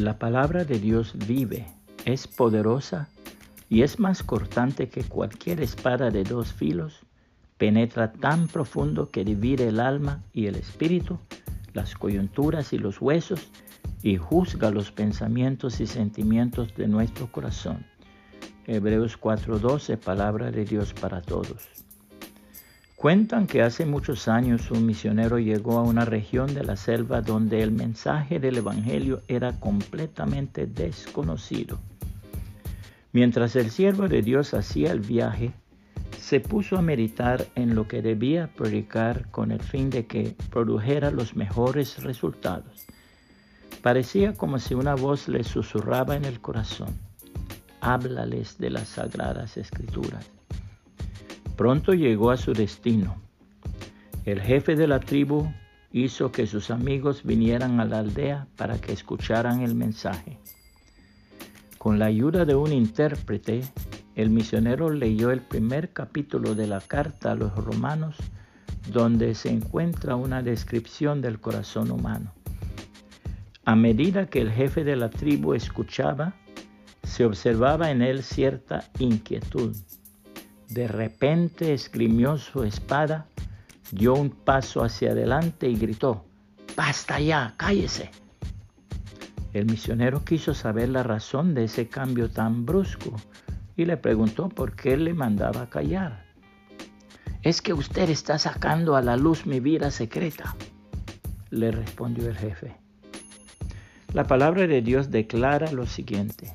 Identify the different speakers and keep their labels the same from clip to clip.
Speaker 1: La palabra de Dios vive, es poderosa y es más cortante que cualquier espada de dos filos. Penetra tan profundo que divide el alma y el espíritu, las coyunturas y los huesos, y juzga los pensamientos y sentimientos de nuestro corazón. Hebreos 4:12, palabra de Dios para todos. Cuentan que hace muchos años un misionero llegó a una región de la selva donde el mensaje del Evangelio era completamente desconocido. Mientras el siervo de Dios hacía el viaje, se puso a meditar en lo que debía predicar con el fin de que produjera los mejores resultados. Parecía como si una voz le susurraba en el corazón, háblales de las sagradas escrituras. Pronto llegó a su destino. El jefe de la tribu hizo que sus amigos vinieran a la aldea para que escucharan el mensaje. Con la ayuda de un intérprete, el misionero leyó el primer capítulo de la carta a los romanos, donde se encuentra una descripción del corazón humano. A medida que el jefe de la tribu escuchaba, se observaba en él cierta inquietud. De repente esgrimió su espada, dio un paso hacia adelante y gritó, ¡Basta ya! ¡Cállese! El misionero quiso saber la razón de ese cambio tan brusco y le preguntó por qué le mandaba callar. Es que usted está sacando a la luz mi vida secreta, le respondió el jefe. La palabra de Dios declara lo siguiente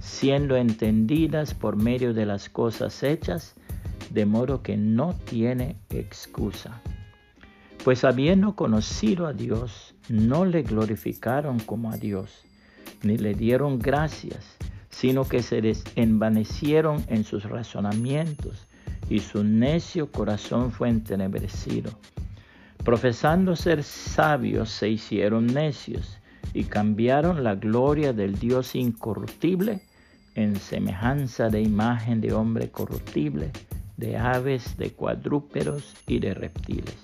Speaker 1: siendo entendidas por medio de las cosas hechas, de modo que no tiene excusa. Pues habiendo conocido a Dios, no le glorificaron como a Dios, ni le dieron gracias, sino que se envanecieron en sus razonamientos, y su necio corazón fue entenebrecido. Profesando ser sabios, se hicieron necios, y cambiaron la gloria del Dios incorruptible en semejanza de imagen de hombre corruptible, de aves, de cuadrúpedos y de reptiles.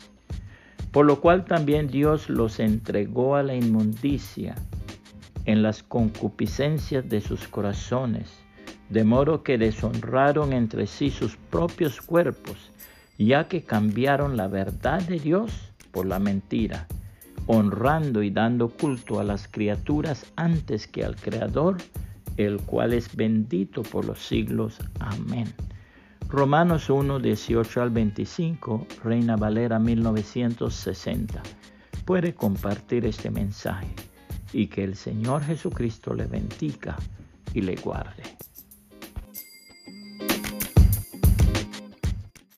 Speaker 1: Por lo cual también Dios los entregó a la inmundicia en las concupiscencias de sus corazones, de modo que deshonraron entre sí sus propios cuerpos, ya que cambiaron la verdad de Dios por la mentira, honrando y dando culto a las criaturas antes que al Creador, el cual es bendito por los siglos. Amén. Romanos 1, 18 al 25, Reina Valera 1960. Puede compartir este mensaje y que el Señor Jesucristo le bendiga y le guarde.